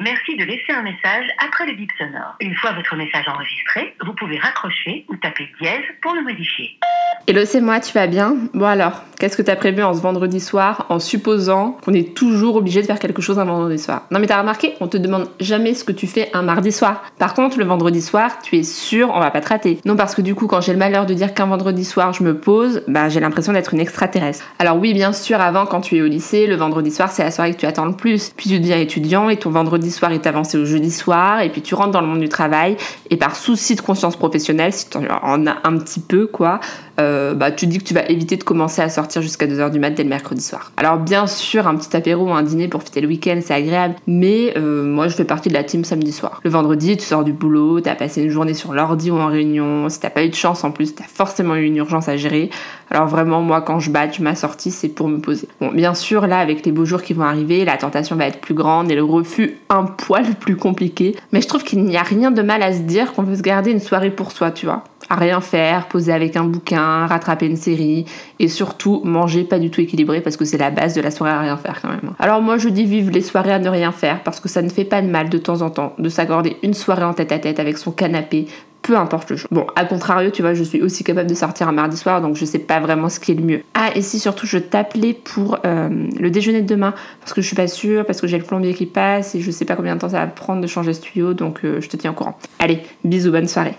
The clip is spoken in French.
de laisser un message après le bip sonore. Une fois votre message enregistré, vous pouvez raccrocher ou taper dièse pour le modifier. Hello, c'est moi, tu vas bien? Bon alors, qu'est-ce que t'as prévu en ce vendredi soir en supposant qu'on est toujours obligé de faire quelque chose un vendredi soir? Non mais t'as remarqué, on te demande jamais ce que tu fais un mardi soir. Par contre, le vendredi soir, tu es sûr, on va pas te rater. Non parce que du coup, quand j'ai le malheur de dire qu'un vendredi soir je me pose, bah j'ai l'impression d'être une extraterrestre. Alors oui, bien sûr, avant quand tu es au lycée, le vendredi soir c'est la soirée que tu attends le plus. Puis tu deviens étudiant et ton vendredi soir est avancé au jeudi soir et puis tu rentres dans le monde du travail et par souci de conscience professionnelle, si tu en as un petit peu quoi, euh, bah, tu dis que tu vas éviter de commencer à sortir jusqu'à 2h du mat dès le mercredi soir. Alors bien sûr, un petit apéro ou un dîner pour fêter le week-end, c'est agréable, mais euh, moi je fais partie de la team samedi soir. Le vendredi, tu sors du boulot, t'as passé une journée sur l'ordi ou en réunion, si t'as pas eu de chance en plus, t'as forcément eu une urgence à gérer. Alors vraiment, moi quand je badge ma sortie, c'est pour me poser. Bon, bien sûr, là avec les beaux jours qui vont arriver, la tentation va être plus grande et le refus un poil plus compliqué, mais je trouve qu'il n'y a rien de mal à se dire qu'on veut se garder une soirée pour soi, tu vois à rien faire, poser avec un bouquin, rattraper une série et surtout manger pas du tout équilibré parce que c'est la base de la soirée à rien faire quand même. Alors moi je dis vive les soirées à ne rien faire parce que ça ne fait pas de mal de temps en temps de s'accorder une soirée en tête à tête avec son canapé, peu importe le jour. Bon, à contrario, tu vois, je suis aussi capable de sortir un mardi soir, donc je sais pas vraiment ce qui est le mieux. Ah, et si surtout je t'appelais pour euh, le déjeuner de demain, parce que je suis pas sûre, parce que j'ai le plombier qui passe et je sais pas combien de temps ça va prendre de changer ce tuyau, donc euh, je te tiens au courant. Allez, bisous, bonne soirée.